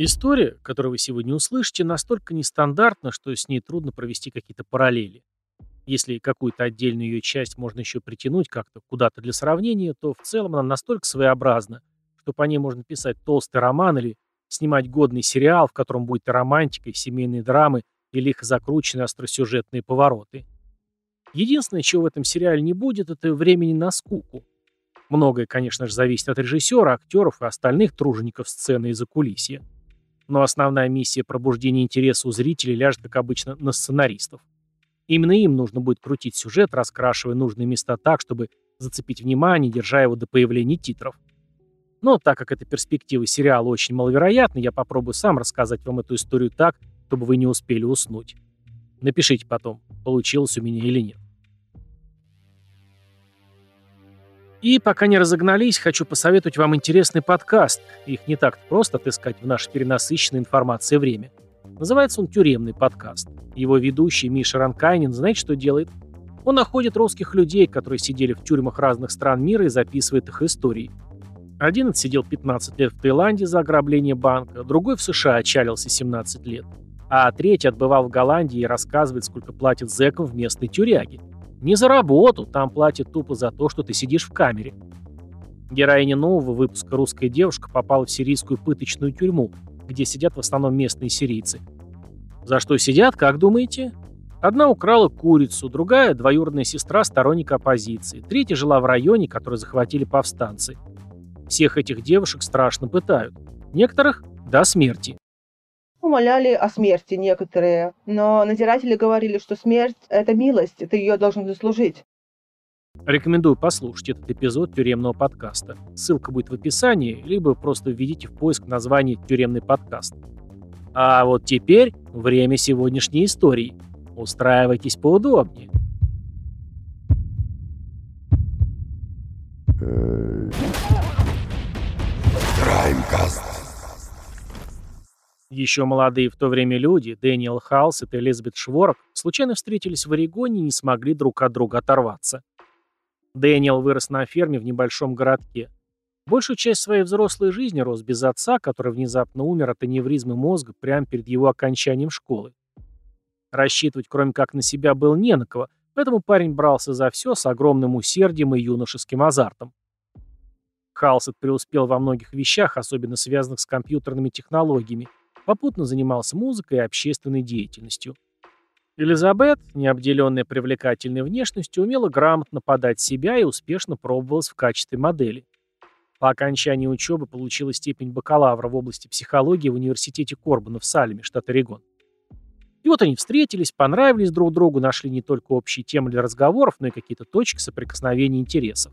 История, которую вы сегодня услышите, настолько нестандартна, что с ней трудно провести какие-то параллели. Если какую-то отдельную ее часть можно еще притянуть как-то куда-то для сравнения, то в целом она настолько своеобразна, что по ней можно писать толстый роман или снимать годный сериал, в котором будет и романтика, и семейные драмы, и лихо закрученные остросюжетные повороты. Единственное, чего в этом сериале не будет, это времени на скуку. Многое, конечно же, зависит от режиссера, актеров и остальных тружеников сцены и закулисья но основная миссия пробуждения интереса у зрителей ляжет, как обычно, на сценаристов. Именно им нужно будет крутить сюжет, раскрашивая нужные места так, чтобы зацепить внимание, держа его до появления титров. Но так как эта перспектива сериала очень маловероятна, я попробую сам рассказать вам эту историю так, чтобы вы не успели уснуть. Напишите потом, получилось у меня или нет. И пока не разогнались, хочу посоветовать вам интересный подкаст. Их не так просто отыскать в наше перенасыщенной информацией время. Называется он «Тюремный подкаст». Его ведущий Миша Ранкайнин знаете, что делает? Он находит русских людей, которые сидели в тюрьмах разных стран мира и записывает их истории. Один отсидел 15 лет в Таиланде за ограбление банка, другой в США отчалился 17 лет, а третий отбывал в Голландии и рассказывает, сколько платит зэкам в местной тюряге. Не за работу, там платят тупо за то, что ты сидишь в камере. Героиня нового выпуска «Русская девушка» попала в сирийскую пыточную тюрьму, где сидят в основном местные сирийцы. За что сидят, как думаете? Одна украла курицу, другая – двоюродная сестра сторонника оппозиции, третья жила в районе, который захватили повстанцы. Всех этих девушек страшно пытают. Некоторых – до смерти умоляли о смерти некоторые, но надзиратели говорили, что смерть – это милость, ты ее должен заслужить. Рекомендую послушать этот эпизод тюремного подкаста. Ссылка будет в описании, либо просто введите в поиск название «Тюремный подкаст». А вот теперь время сегодняшней истории. Устраивайтесь поудобнее. Краймкаст. Еще молодые в то время люди, Дэниел Халсет и Элизабет Шворок, случайно встретились в Орегоне и не смогли друг от друга оторваться. Дэниел вырос на ферме в небольшом городке. Большую часть своей взрослой жизни рос без отца, который внезапно умер от аневризмы мозга прямо перед его окончанием школы. Рассчитывать кроме как на себя было не на кого, поэтому парень брался за все с огромным усердием и юношеским азартом. Халсет преуспел во многих вещах, особенно связанных с компьютерными технологиями, попутно занимался музыкой и общественной деятельностью. Элизабет, необделенная привлекательной внешностью, умела грамотно подать себя и успешно пробовалась в качестве модели. По окончании учебы получила степень бакалавра в области психологии в университете Корбана в Салеме, штат Орегон. И вот они встретились, понравились друг другу, нашли не только общие темы для разговоров, но и какие-то точки соприкосновения интересов.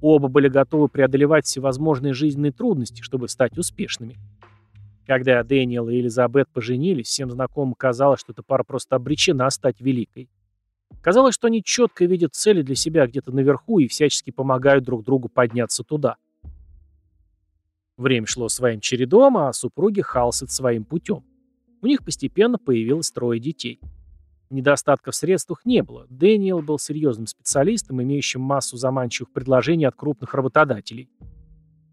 Оба были готовы преодолевать всевозможные жизненные трудности, чтобы стать успешными. Когда Дэниел и Элизабет поженились, всем знакомым казалось, что эта пара просто обречена стать великой. Казалось, что они четко видят цели для себя где-то наверху и всячески помогают друг другу подняться туда. Время шло своим чередом, а супруги Халсет своим путем. У них постепенно появилось трое детей. Недостатков в средствах не было. Дэниел был серьезным специалистом, имеющим массу заманчивых предложений от крупных работодателей –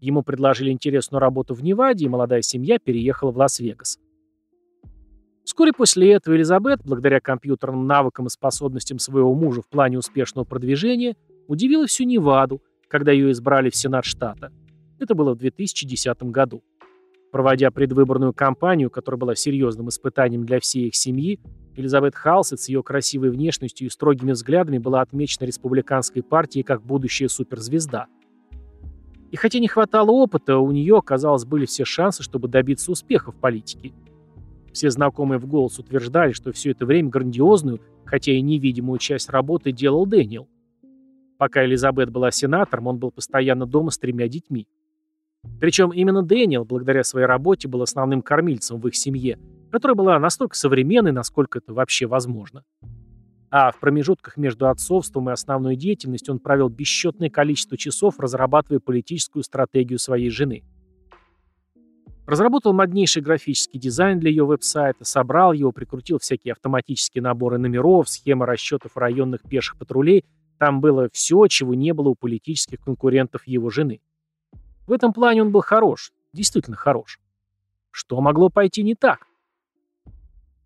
Ему предложили интересную работу в Неваде, и молодая семья переехала в Лас-Вегас. Вскоре после этого Элизабет, благодаря компьютерным навыкам и способностям своего мужа в плане успешного продвижения, удивила всю Неваду, когда ее избрали в Сенат штата. Это было в 2010 году. Проводя предвыборную кампанию, которая была серьезным испытанием для всей их семьи, Элизабет Халсет с ее красивой внешностью и строгими взглядами была отмечена республиканской партией как будущая суперзвезда – и хотя не хватало опыта, у нее, казалось, были все шансы, чтобы добиться успеха в политике. Все знакомые в голос утверждали, что все это время грандиозную, хотя и невидимую часть работы делал Дэниел. Пока Элизабет была сенатором, он был постоянно дома с тремя детьми. Причем именно Дэниел, благодаря своей работе, был основным кормильцем в их семье, которая была настолько современной, насколько это вообще возможно. А в промежутках между отцовством и основной деятельностью он провел бесчетное количество часов, разрабатывая политическую стратегию своей жены. Разработал моднейший графический дизайн для ее веб-сайта, собрал его, прикрутил всякие автоматические наборы номеров, схемы расчетов районных пеших патрулей. Там было все, чего не было у политических конкурентов его жены. В этом плане он был хорош, действительно хорош. Что могло пойти не так?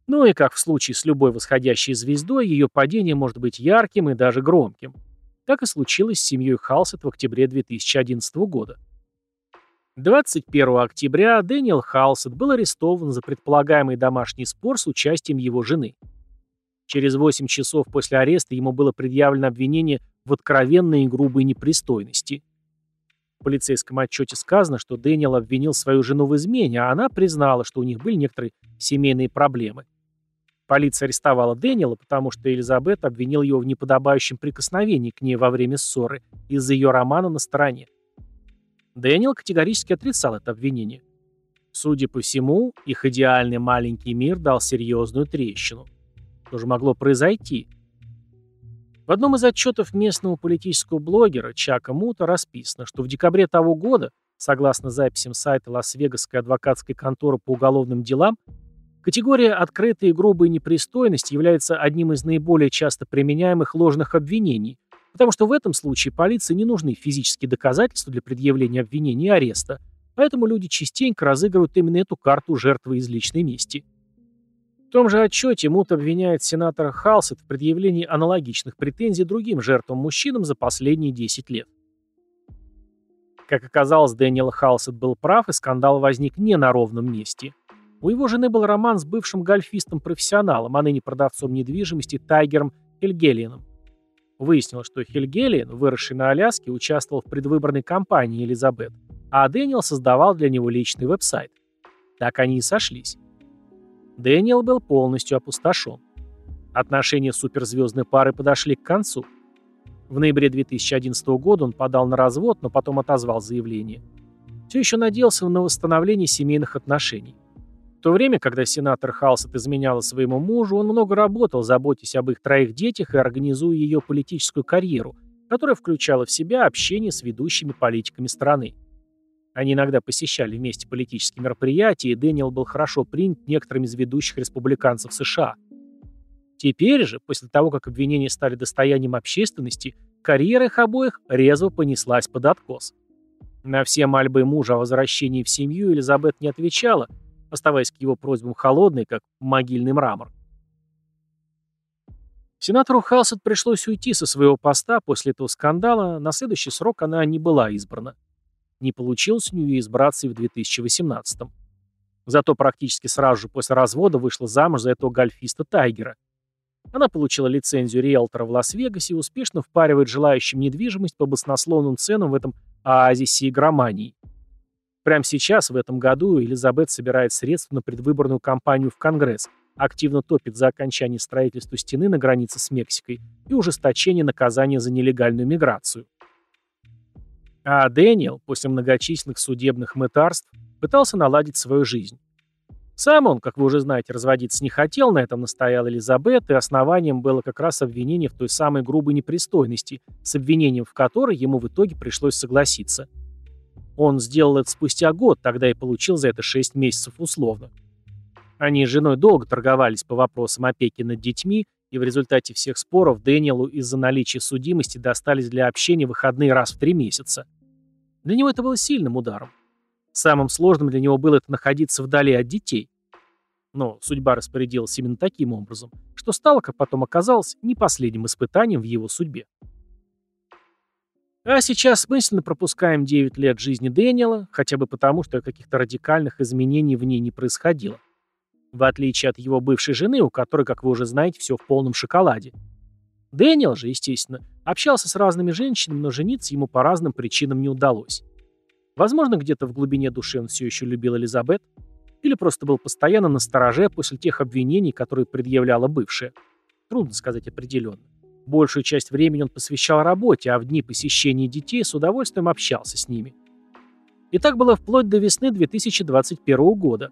Ну и как в случае с любой восходящей звездой, ее падение может быть ярким и даже громким. Так и случилось с семьей Халсет в октябре 2011 года. 21 октября Дэниел Халсет был арестован за предполагаемый домашний спор с участием его жены. Через 8 часов после ареста ему было предъявлено обвинение в откровенной и грубой непристойности. В полицейском отчете сказано, что Дэниел обвинил свою жену в измене, а она признала, что у них были некоторые семейные проблемы. Полиция арестовала Дэниела, потому что Элизабет обвинил его в неподобающем прикосновении к ней во время ссоры из-за ее романа на стороне. Дэниел категорически отрицал это обвинение. Судя по всему, их идеальный маленький мир дал серьезную трещину. Что же могло произойти? В одном из отчетов местного политического блогера Чака Мута расписано, что в декабре того года, согласно записям сайта Лас-Вегасской адвокатской конторы по уголовным делам, Категория «открытые и грубые непристойности» является одним из наиболее часто применяемых ложных обвинений, потому что в этом случае полиции не нужны физические доказательства для предъявления обвинений и ареста, поэтому люди частенько разыгрывают именно эту карту жертвы из личной мести. В том же отчете Мут обвиняет сенатора Халсет в предъявлении аналогичных претензий другим жертвам-мужчинам за последние 10 лет. Как оказалось, Дэниел Халсет был прав, и скандал возник не на ровном месте – у его жены был роман с бывшим гольфистом-профессионалом, а ныне продавцом недвижимости Тайгером Хельгелиеном. Выяснилось, что Хельгелиен, выросший на Аляске, участвовал в предвыборной кампании Элизабет, а Дэниел создавал для него личный веб-сайт. Так они и сошлись. Дэниел был полностью опустошен. Отношения суперзвездной пары подошли к концу. В ноябре 2011 года он подал на развод, но потом отозвал заявление. Все еще надеялся на восстановление семейных отношений то время, когда сенатор Халсет изменяла своему мужу, он много работал, заботясь об их троих детях и организуя ее политическую карьеру, которая включала в себя общение с ведущими политиками страны. Они иногда посещали вместе политические мероприятия, и Дэниел был хорошо принят некоторыми из ведущих республиканцев США. Теперь же, после того, как обвинения стали достоянием общественности, карьера их обоих резво понеслась под откос. На все мольбы мужа о возвращении в семью Элизабет не отвечала – оставаясь к его просьбам холодной, как могильный мрамор. Сенатору Халсет пришлось уйти со своего поста после этого скандала, на следующий срок она не была избрана. Не получилось у нее избраться и в 2018 -м. Зато практически сразу же после развода вышла замуж за этого гольфиста Тайгера. Она получила лицензию риэлтора в Лас-Вегасе и успешно впаривает желающим недвижимость по баснословным ценам в этом оазисе игромании. Прямо сейчас, в этом году, Элизабет собирает средства на предвыборную кампанию в Конгресс, активно топит за окончание строительства стены на границе с Мексикой и ужесточение наказания за нелегальную миграцию. А Дэниел, после многочисленных судебных мытарств, пытался наладить свою жизнь. Сам он, как вы уже знаете, разводиться не хотел, на этом настояла Элизабет, и основанием было как раз обвинение в той самой грубой непристойности, с обвинением в которой ему в итоге пришлось согласиться – он сделал это спустя год, тогда и получил за это 6 месяцев условно. Они с женой долго торговались по вопросам опеки над детьми, и в результате всех споров Дэниелу из-за наличия судимости достались для общения выходные раз в три месяца. Для него это было сильным ударом. Самым сложным для него было это находиться вдали от детей. Но судьба распорядилась именно таким образом, что стало, как потом оказалось, не последним испытанием в его судьбе. А сейчас мысленно пропускаем 9 лет жизни Дэниела, хотя бы потому, что каких-то радикальных изменений в ней не происходило. В отличие от его бывшей жены, у которой, как вы уже знаете, все в полном шоколаде. Дэниел же, естественно, общался с разными женщинами, но жениться ему по разным причинам не удалось. Возможно, где-то в глубине души он все еще любил Элизабет, или просто был постоянно на стороже после тех обвинений, которые предъявляла бывшая. Трудно сказать определенно. Большую часть времени он посвящал работе, а в дни посещения детей с удовольствием общался с ними. И так было вплоть до весны 2021 года.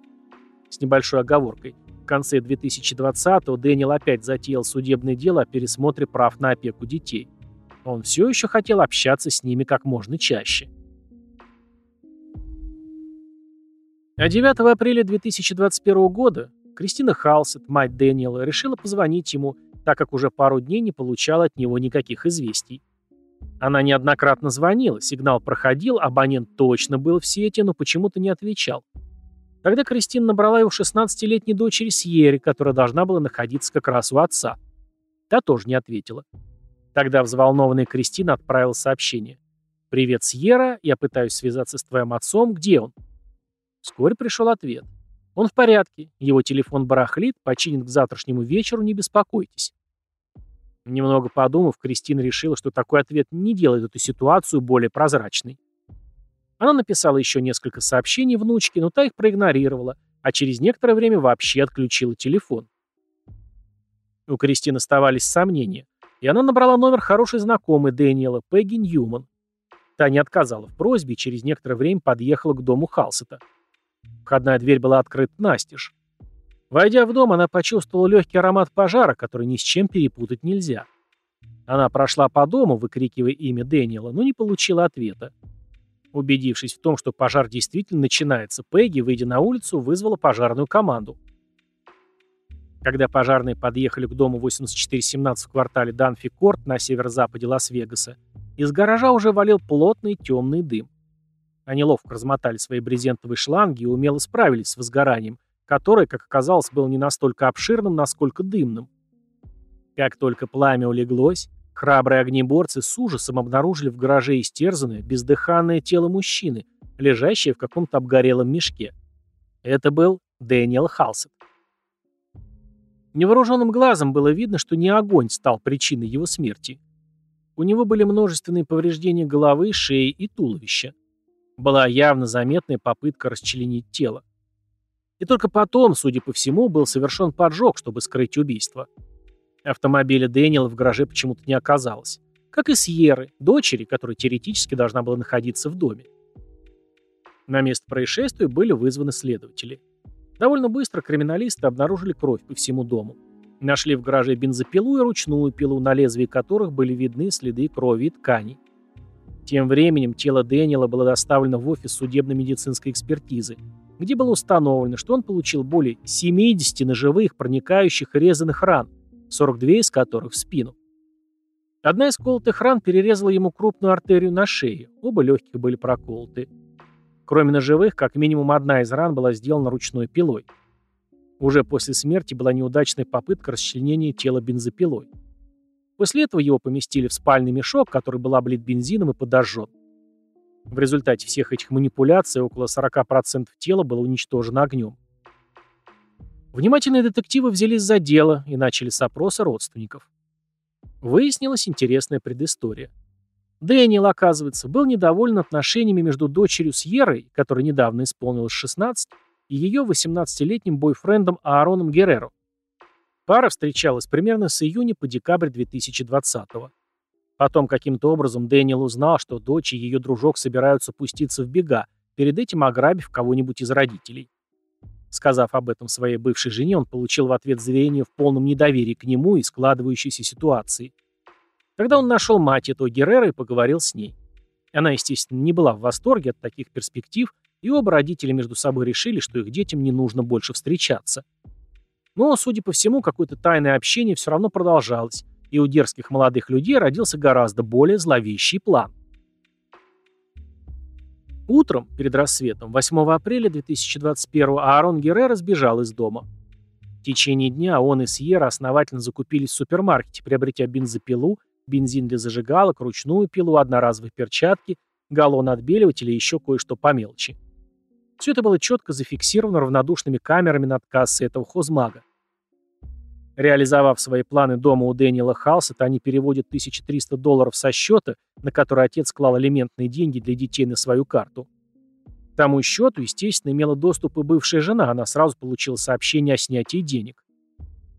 С небольшой оговоркой. В конце 2020-го Дэниел опять затеял судебное дело о пересмотре прав на опеку детей. Он все еще хотел общаться с ними как можно чаще. А 9 апреля 2021 года Кристина Халсет, мать Дэниела, решила позвонить ему так как уже пару дней не получала от него никаких известий. Она неоднократно звонила, сигнал проходил, абонент точно был в сети, но почему-то не отвечал. Тогда Кристина набрала его 16-летней дочери Сьерри, которая должна была находиться как раз у отца. Та тоже не ответила. Тогда взволнованная Кристина отправила сообщение. «Привет, Сьерра, я пытаюсь связаться с твоим отцом, где он?» Вскоре пришел ответ. «Он в порядке, его телефон барахлит, починит к завтрашнему вечеру, не беспокойтесь». Немного подумав, Кристина решила, что такой ответ не делает эту ситуацию более прозрачной. Она написала еще несколько сообщений внучке, но та их проигнорировала, а через некоторое время вообще отключила телефон. У Кристины оставались сомнения, и она набрала номер хорошей знакомой Дэниела, Пегги Ньюман. Та не отказала в просьбе и через некоторое время подъехала к дому Халсета. Входная дверь была открыта настежь. Войдя в дом, она почувствовала легкий аромат пожара, который ни с чем перепутать нельзя. Она прошла по дому, выкрикивая имя Дэниела, но не получила ответа. Убедившись в том, что пожар действительно начинается, Пегги, выйдя на улицу, вызвала пожарную команду. Когда пожарные подъехали к дому 8417 в квартале Данфи-Корт на северо-западе Лас-Вегаса, из гаража уже валил плотный темный дым. Они ловко размотали свои брезентовые шланги и умело справились с возгоранием, которое, как оказалось, было не настолько обширным, насколько дымным. Как только пламя улеглось, храбрые огнеборцы с ужасом обнаружили в гараже истерзанное, бездыханное тело мужчины, лежащее в каком-то обгорелом мешке. Это был Дэниел Халсет. Невооруженным глазом было видно, что не огонь стал причиной его смерти. У него были множественные повреждения головы, шеи и туловища. Была явно заметная попытка расчленить тело. И только потом, судя по всему, был совершен поджог, чтобы скрыть убийство. Автомобиля Дэниела в гараже почему-то не оказалось. Как и Сьерры, дочери, которая теоретически должна была находиться в доме. На место происшествия были вызваны следователи. Довольно быстро криминалисты обнаружили кровь по всему дому. Нашли в гараже бензопилу и ручную пилу, на лезвии которых были видны следы крови и тканей. Тем временем тело Дэниела было доставлено в офис судебно-медицинской экспертизы, где было установлено, что он получил более 70 ножевых, проникающих и резаных ран, 42 из которых в спину. Одна из колотых ран перерезала ему крупную артерию на шее, оба легких были проколоты. Кроме ножевых, как минимум одна из ран была сделана ручной пилой. Уже после смерти была неудачная попытка расчленения тела бензопилой. После этого его поместили в спальный мешок, который был облит бензином и подожжен. В результате всех этих манипуляций около 40% тела было уничтожено огнем. Внимательные детективы взялись за дело и начали с опроса родственников. Выяснилась интересная предыстория. Дэниел, оказывается, был недоволен отношениями между дочерью Сьеррой, которой недавно исполнилось 16, и ее 18-летним бойфрендом Аароном Герреро. Пара встречалась примерно с июня по декабрь 2020 -го. Потом каким-то образом Дэниел узнал, что дочь и ее дружок собираются пуститься в бега, перед этим ограбив кого-нибудь из родителей. Сказав об этом своей бывшей жене, он получил в ответ заверение в полном недоверии к нему и складывающейся ситуации. Тогда он нашел мать этого Геррера и поговорил с ней. Она, естественно, не была в восторге от таких перспектив, и оба родителя между собой решили, что их детям не нужно больше встречаться. Но, судя по всему, какое-то тайное общение все равно продолжалось, и у дерзких молодых людей родился гораздо более зловещий план. Утром, перед рассветом, 8 апреля 2021 Аарон Геррера сбежал из дома. В течение дня он и Сьерра основательно закупились в супермаркете, приобретя бензопилу, бензин для зажигалок, ручную пилу, одноразовые перчатки, галлон отбеливателя и еще кое-что по мелочи. Все это было четко зафиксировано равнодушными камерами над кассой этого хозмага. Реализовав свои планы дома у Дэниела Халсета, они переводят 1300 долларов со счета, на который отец клал алиментные деньги для детей на свою карту. К тому счету, естественно, имела доступ и бывшая жена, она сразу получила сообщение о снятии денег.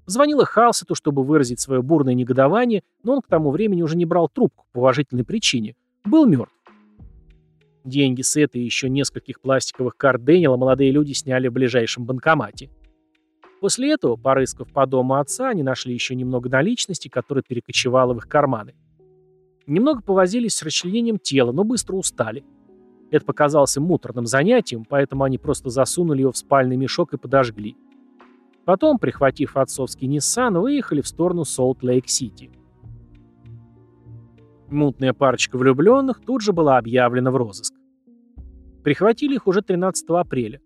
Звонила Халсету, чтобы выразить свое бурное негодование, но он к тому времени уже не брал трубку по уважительной причине. Был мертв. Деньги с этой и еще нескольких пластиковых карт Дэниела молодые люди сняли в ближайшем банкомате. После этого, порыскав по дому отца, они нашли еще немного наличности, которая перекочевала в их карманы. Немного повозились с расчленением тела, но быстро устали. Это показалось им муторным занятием, поэтому они просто засунули его в спальный мешок и подожгли. Потом, прихватив отцовский Nissan, выехали в сторону Солт-Лейк-Сити. Мутная парочка влюбленных тут же была объявлена в розыск. Прихватили их уже 13 апреля.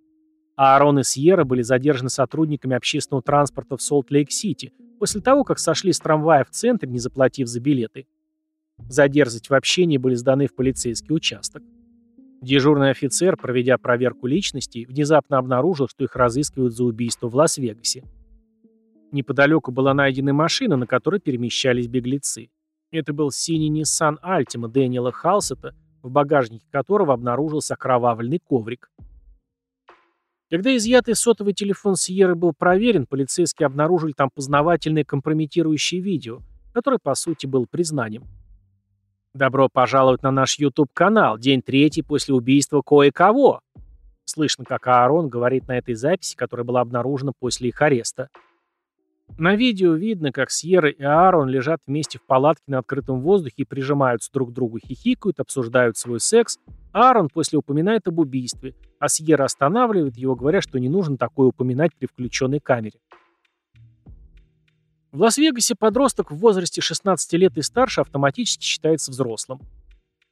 Аарон и Сьерра были задержаны сотрудниками общественного транспорта в Солт-Лейк-Сити после того, как сошли с трамвая в центре, не заплатив за билеты. За дерзость в общении были сданы в полицейский участок. Дежурный офицер, проведя проверку личностей, внезапно обнаружил, что их разыскивают за убийство в Лас-Вегасе. Неподалеку была найдена машина, на которой перемещались беглецы. Это был синий Nissan Altima Дэниела Халсета, в багажнике которого обнаружился окровавленный коврик. Когда изъятый сотовый телефон Сьерры был проверен, полицейские обнаружили там познавательное компрометирующее видео, которое, по сути, было признанием. «Добро пожаловать на наш YouTube-канал. День третий после убийства кое-кого». Слышно, как Аарон говорит на этой записи, которая была обнаружена после их ареста. На видео видно, как Сьерра и Аарон лежат вместе в палатке на открытом воздухе и прижимаются друг к другу, хихикают, обсуждают свой секс. Аарон после упоминает об убийстве, а Сьерра останавливает его, говоря, что не нужно такое упоминать при включенной камере. В Лас-Вегасе подросток в возрасте 16 лет и старше автоматически считается взрослым.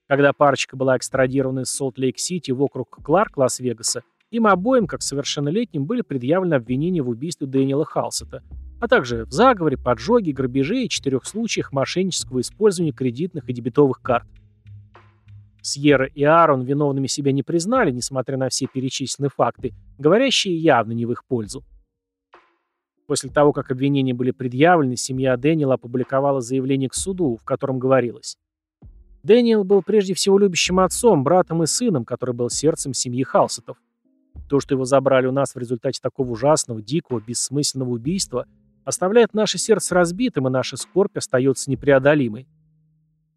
Когда парочка была экстрадирована из Солт-Лейк-Сити в округ Кларк Лас-Вегаса, им обоим, как совершеннолетним, были предъявлены обвинения в убийстве Дэниела Халсета, а также в заговоре, поджоге, грабеже и четырех случаях мошеннического использования кредитных и дебетовых карт. Сьерра и Аарон виновными себя не признали, несмотря на все перечисленные факты, говорящие явно не в их пользу. После того, как обвинения были предъявлены, семья Дэниела опубликовала заявление к суду, в котором говорилось. Дэниел был прежде всего любящим отцом, братом и сыном, который был сердцем семьи Халсетов. То, что его забрали у нас в результате такого ужасного, дикого, бессмысленного убийства, оставляет наше сердце разбитым, и наша скорбь остается непреодолимой.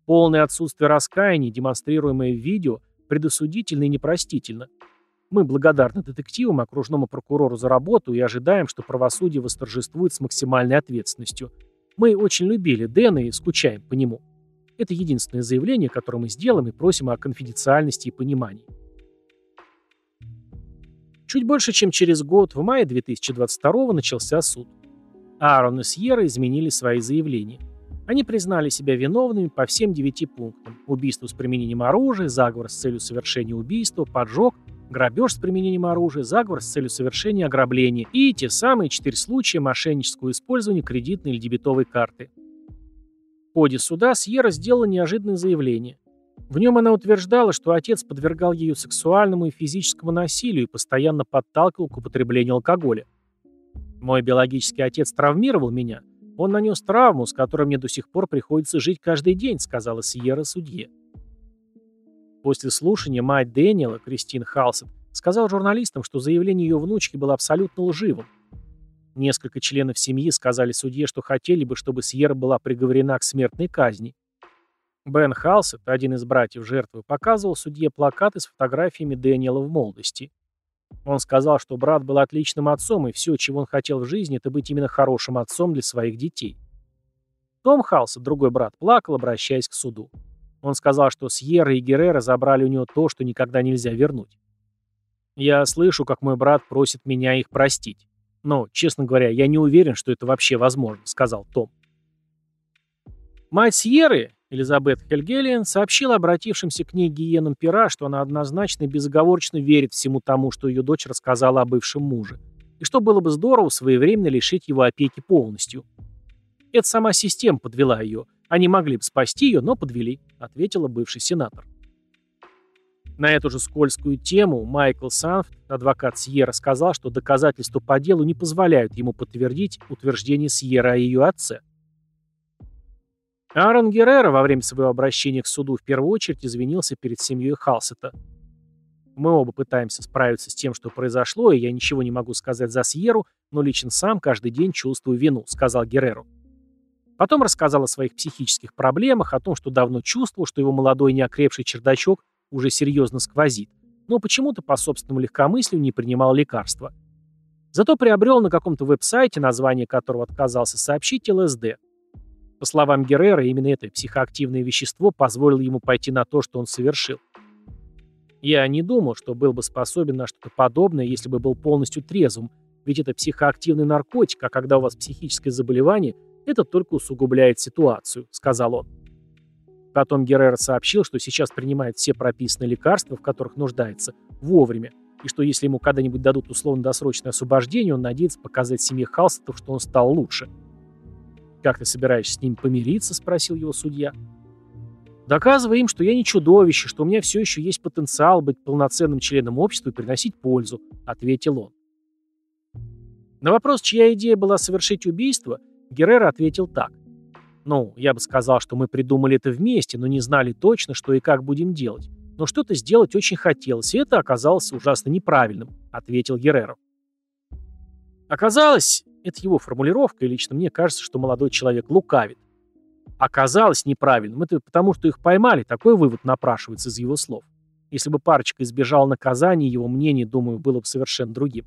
Полное отсутствие раскаяния, демонстрируемое в видео, предосудительно и непростительно. Мы благодарны детективам, окружному прокурору за работу и ожидаем, что правосудие восторжествует с максимальной ответственностью. Мы очень любили Дэна и скучаем по нему. Это единственное заявление, которое мы сделаем и просим о конфиденциальности и понимании. Чуть больше, чем через год, в мае 2022 начался суд. Аарон и Сьерра изменили свои заявления. Они признали себя виновными по всем девяти пунктам. Убийство с применением оружия, заговор с целью совершения убийства, поджог – грабеж с применением оружия, заговор с целью совершения ограбления и те самые четыре случая мошеннического использования кредитной или дебетовой карты. В ходе суда Сьерра сделала неожиданное заявление. В нем она утверждала, что отец подвергал ее сексуальному и физическому насилию и постоянно подталкивал к употреблению алкоголя. «Мой биологический отец травмировал меня. Он нанес травму, с которой мне до сих пор приходится жить каждый день», сказала Сьерра судье. После слушания мать Дэниела, Кристин Халсет, сказала журналистам, что заявление ее внучки было абсолютно лживым. Несколько членов семьи сказали судье, что хотели бы, чтобы Сьерра была приговорена к смертной казни. Бен Халсет, один из братьев жертвы, показывал судье плакаты с фотографиями Дэниела в молодости. Он сказал, что брат был отличным отцом, и все, чего он хотел в жизни, это быть именно хорошим отцом для своих детей. Том Халсет, другой брат, плакал, обращаясь к суду. Он сказал, что Сьерра и Геррера забрали у него то, что никогда нельзя вернуть. Я слышу, как мой брат просит меня их простить. Но, честно говоря, я не уверен, что это вообще возможно, сказал Том. Мать Сьерры, Элизабет Хельгелиен, сообщила обратившимся к ней гиенам пера, что она однозначно и безоговорочно верит всему тому, что ее дочь рассказала о бывшем муже, и что было бы здорово своевременно лишить его опеки полностью. Это сама система подвела ее – они могли бы спасти ее, но подвели, ответила бывший сенатор. На эту же скользкую тему Майкл Санфт, адвокат Сьерра, сказал, что доказательства по делу не позволяют ему подтвердить утверждение Сьерра о ее отце. Аарон Геррера во время своего обращения к суду в первую очередь извинился перед семьей Халсета. Мы оба пытаемся справиться с тем, что произошло, и я ничего не могу сказать за Сьеру, но лично сам каждый день чувствую вину», — сказал Герреру. Потом рассказал о своих психических проблемах, о том, что давно чувствовал, что его молодой неокрепший чердачок уже серьезно сквозит, но почему-то по собственному легкомыслию не принимал лекарства. Зато приобрел на каком-то веб-сайте, название которого отказался сообщить, ЛСД. По словам Геррера, именно это психоактивное вещество позволило ему пойти на то, что он совершил. Я не думал, что был бы способен на что-то подобное, если бы был полностью трезвым, ведь это психоактивный наркотик, а когда у вас психическое заболевание – это только усугубляет ситуацию», — сказал он. Потом Геррера сообщил, что сейчас принимает все прописанные лекарства, в которых нуждается, вовремя, и что если ему когда-нибудь дадут условно-досрочное освобождение, он надеется показать семье Халстов, что он стал лучше. «Как ты собираешься с ним помириться?» – спросил его судья. «Доказывая им, что я не чудовище, что у меня все еще есть потенциал быть полноценным членом общества и приносить пользу», – ответил он. На вопрос, чья идея была совершить убийство, Геррера ответил так. «Ну, я бы сказал, что мы придумали это вместе, но не знали точно, что и как будем делать. Но что-то сделать очень хотелось, и это оказалось ужасно неправильным», — ответил Геррера. Оказалось, это его формулировка, и лично мне кажется, что молодой человек лукавит. Оказалось неправильным, это потому, что их поймали, такой вывод напрашивается из его слов. Если бы парочка избежала наказания, его мнение, думаю, было бы совершенно другим.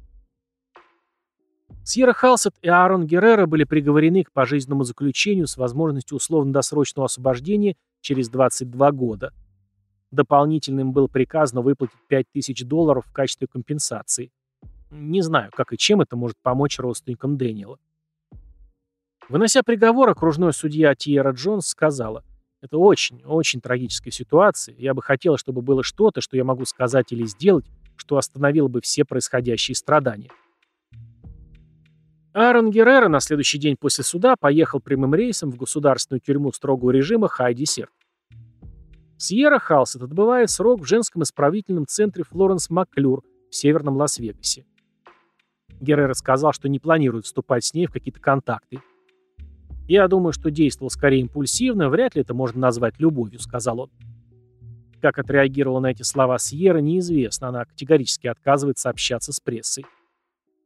Сьерра Халсет и Аарон Геррера были приговорены к пожизненному заключению с возможностью условно-досрочного освобождения через 22 года. Дополнительным было приказано выплатить 5000 долларов в качестве компенсации. Не знаю, как и чем это может помочь родственникам Дэниела. Вынося приговор, окружной судья Тиера Джонс сказала, «Это очень, очень трагическая ситуация. Я бы хотела, чтобы было что-то, что я могу сказать или сделать, что остановило бы все происходящие страдания». Аарон Геррера на следующий день после суда поехал прямым рейсом в государственную тюрьму строгого режима Хайдисерт. Сьерра Халсет отбывает срок в женском исправительном центре Флоренс Макклюр в северном Лас-Вегасе. Геррера сказал, что не планирует вступать с ней в какие-то контакты. «Я думаю, что действовал скорее импульсивно, вряд ли это можно назвать любовью», — сказал он. Как отреагировала на эти слова Сьерра, неизвестно, она категорически отказывается общаться с прессой.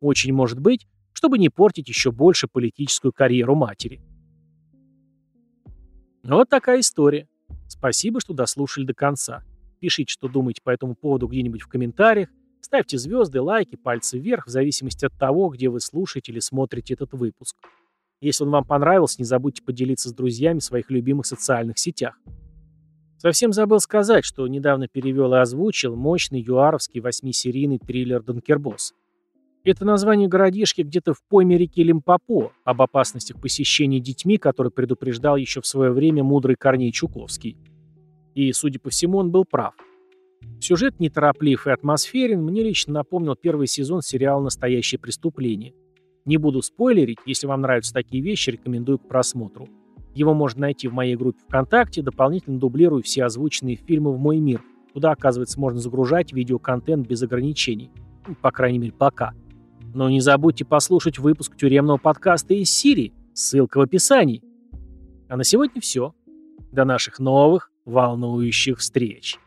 Очень может быть, чтобы не портить еще больше политическую карьеру матери. Вот такая история. Спасибо, что дослушали до конца. Пишите, что думаете по этому поводу где-нибудь в комментариях. Ставьте звезды, лайки, пальцы вверх, в зависимости от того, где вы слушаете или смотрите этот выпуск. Если он вам понравился, не забудьте поделиться с друзьями в своих любимых социальных сетях. Совсем забыл сказать, что недавно перевел и озвучил мощный юаровский восьмисерийный триллер «Донкербосс». Это название городишки где-то в пойме реки Лимпопо, об опасностях посещения детьми, который предупреждал еще в свое время мудрый Корней Чуковский. И, судя по всему, он был прав. Сюжет нетороплив и атмосферен, мне лично напомнил первый сезон сериала «Настоящее преступление». Не буду спойлерить, если вам нравятся такие вещи, рекомендую к просмотру. Его можно найти в моей группе ВКонтакте, дополнительно дублирую все озвученные фильмы в мой мир. Туда, оказывается, можно загружать видеоконтент без ограничений. Ну, по крайней мере, пока. Но не забудьте послушать выпуск тюремного подкаста из Сирии, ссылка в описании. А на сегодня все. До наших новых волнующих встреч.